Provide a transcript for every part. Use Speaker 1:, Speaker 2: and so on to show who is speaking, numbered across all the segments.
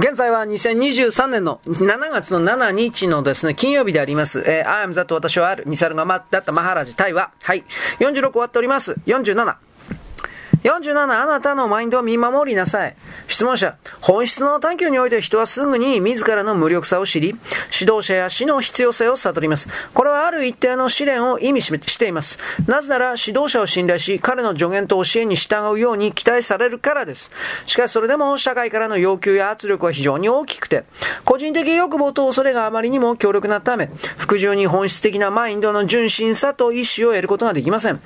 Speaker 1: 現在は2023年の7月の7日のですね、金曜日であります。えー、I am that 私はある、ミサルがま、だったマハラジ、タイは、はい、46終わっております。47。47、あなたのマインドを見守りなさい。質問者、本質の探求において人はすぐに自らの無力さを知り、指導者や死の必要性を悟ります。これはある一定の試練を意味しています。なぜなら指導者を信頼し、彼の助言と教えに従うように期待されるからです。しかしそれでも社会からの要求や圧力は非常に大きくて、個人的欲望と恐れがあまりにも強力なため、服従に本質的なマインドの純真さと意志を得ることができません。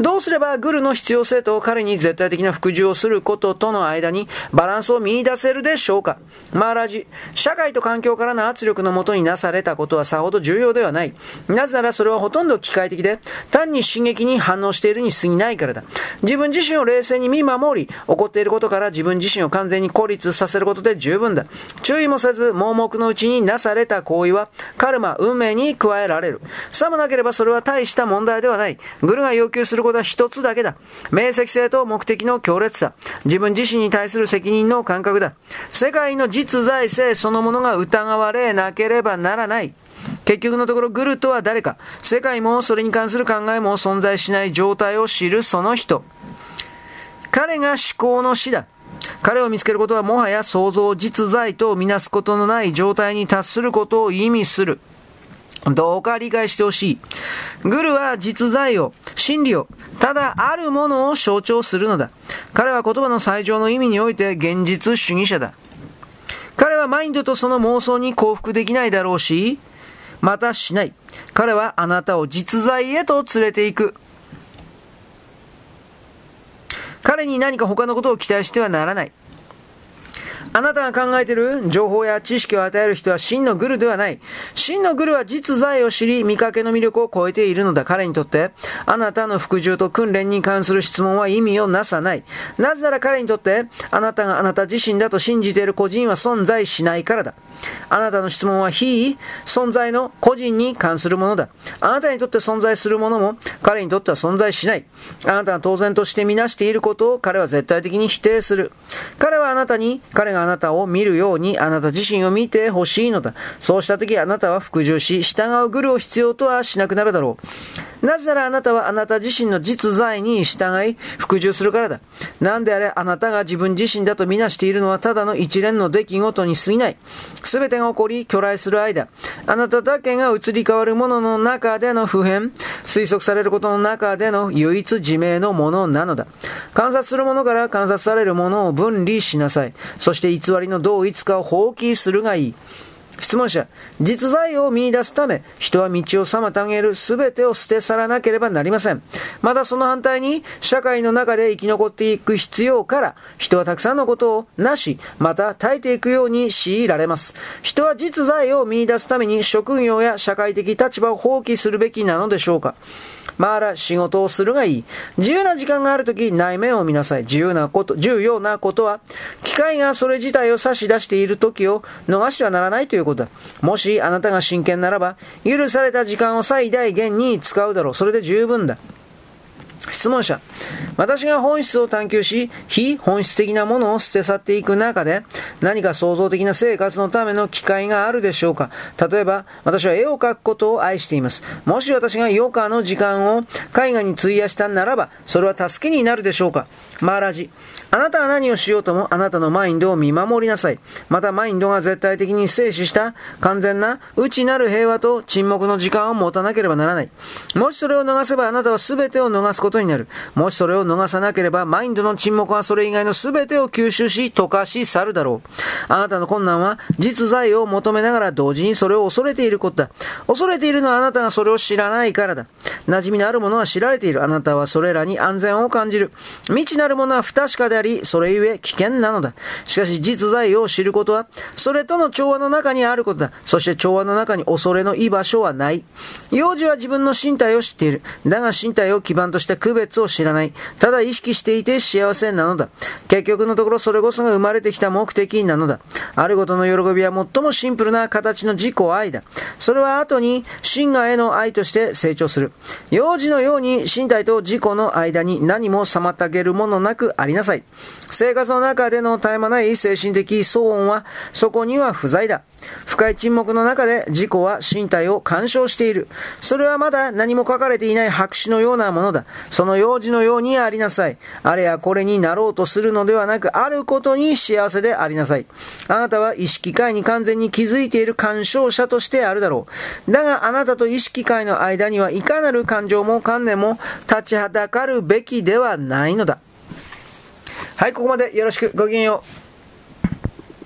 Speaker 1: どうすればグルの必要性と彼に絶対的な服従をすることとの間にバランスを見出せるでしょうか？マーラジ、社会と環境からの圧力のもとになされたことはさほど重要ではない。なぜならそれはほとんど機械的で、単に刺激に反応しているに過ぎないからだ。自分自身を冷静に見守り、起こっていることから自分自身を完全に孤立させることで十分だ。注意もせず、盲目のうちになされた行為は、カルマ、運命に加えられる。さもなければそれは大した問題ではない。グルが要求することは一つだけだ。明晰性と目的の強烈さ。自分自身に対する責任の感覚だ。世界の実在性そのものが疑われなければならない。結局のところグルとは誰か、世界もそれに関する考えも存在しない状態を知るその人。彼が思考の死だ。彼を見つけることはもはや想像実在とみなすことのない状態に達することを意味する。どうか理解してほしい。グルは実在を、真理を、ただあるものを象徴するのだ。彼は言葉の最上の意味において現実主義者だ。彼はマインドとその妄想に降伏できないだろうし、またしない。彼はあなたを実在へと連れて行く。彼に何か他のことを期待してはならない。あなたが考えている情報や知識を与える人は真のグルではない。真のグルは実在を知り、見かけの魅力を超えているのだ。彼にとって、あなたの服従と訓練に関する質問は意味をなさない。なぜなら彼にとって、あなたがあなた自身だと信じている個人は存在しないからだ。あなたの質問は非存在の個人に関するものだ。あなたにとって存在するものも彼にとっては存在しない。あなたが当然としてみなしていることを彼は絶対的に否定する。彼はあなたに、彼があなたを見るようにあなた自身を見てほしいのだ。そうした時あなたは服従し、従うグルを必要とはしなくなるだろう。なぜならあなたはあなた自身の実在に従い、服従するからだ。なんであれ、あなたが自分自身だとみなしているのはただの一連の出来事に過ぎない。すべてが起こり、巨来する間、あなただけが移り変わるものの中での普遍、推測されることの中での唯一自明のものなのだ。観察するものから観察されるものを分離しなさい。そして偽りの同一化を放棄するがいい。質問者、実在を見出すため、人は道を妨げる全てを捨て去らなければなりません。またその反対に、社会の中で生き残っていく必要から、人はたくさんのことをなし、また耐えていくように強いられます。人は実在を見出すために職業や社会的立場を放棄するべきなのでしょうかまあら仕事をするがいい。自由な時間があるとき内面を見なさい。自由なこと、重要なことは、機械がそれ自体を差し出しているときを逃してはならないということだ。もしあなたが真剣ならば、許された時間を最大限に使うだろう。それで十分だ。質問者。私が本質を探求し、非本質的なものを捨て去っていく中で、何か創造的な生活のための機会があるでしょうか例えば、私は絵を描くことを愛しています。もし私が余暇の時間を絵画に費やしたならば、それは助けになるでしょうかマーラジ。あなたは何をしようとも、あなたのマインドを見守りなさい。また、マインドが絶対的に静止した完全な内なる平和と沈黙の時間を持たなければならない。もしそれを逃せば、あなたは全てを逃すことことになる。もしそれを逃さなければ、マインドの沈黙はそれ以外の全てを吸収し、溶かし去るだろう。あなたの困難は、実在を求めながら同時にそれを恐れていることだ。恐れているのはあなたがそれを知らないからだ。馴染みのあるものは知られている。あなたはそれらに安全を感じる。未知なるものは不確かであり、それゆえ危険なのだ。しかし実在を知ることは、それとの調和の中にあることだ。そして調和の中に恐れの居場所はない。幼児は自分の身体を知っている。だが身体を基盤とした区別を知らない。ただ意識していて幸せなのだ。結局のところそれこそが生まれてきた目的なのだ。あることの喜びは最もシンプルな形の自己愛だ。それは後に真我への愛として成長する。幼児のように身体と自己の間に何も妨げるものなくありなさい。生活の中での絶え間ない精神的騒音はそこには不在だ。深い沈黙の中で自己は身体を干渉している。それはまだ何も書かれていない白紙のようなものだ。その用事のようにありなさい。あれやこれになろうとするのではなく、あることに幸せでありなさい。あなたは意識界に完全に気づいている干渉者としてあるだろう。だがあなたと意識界の間にはいかなる感情も観念も立ちはだかるべきではないのだ。はい、ここまでよろしく。ごきげんよう。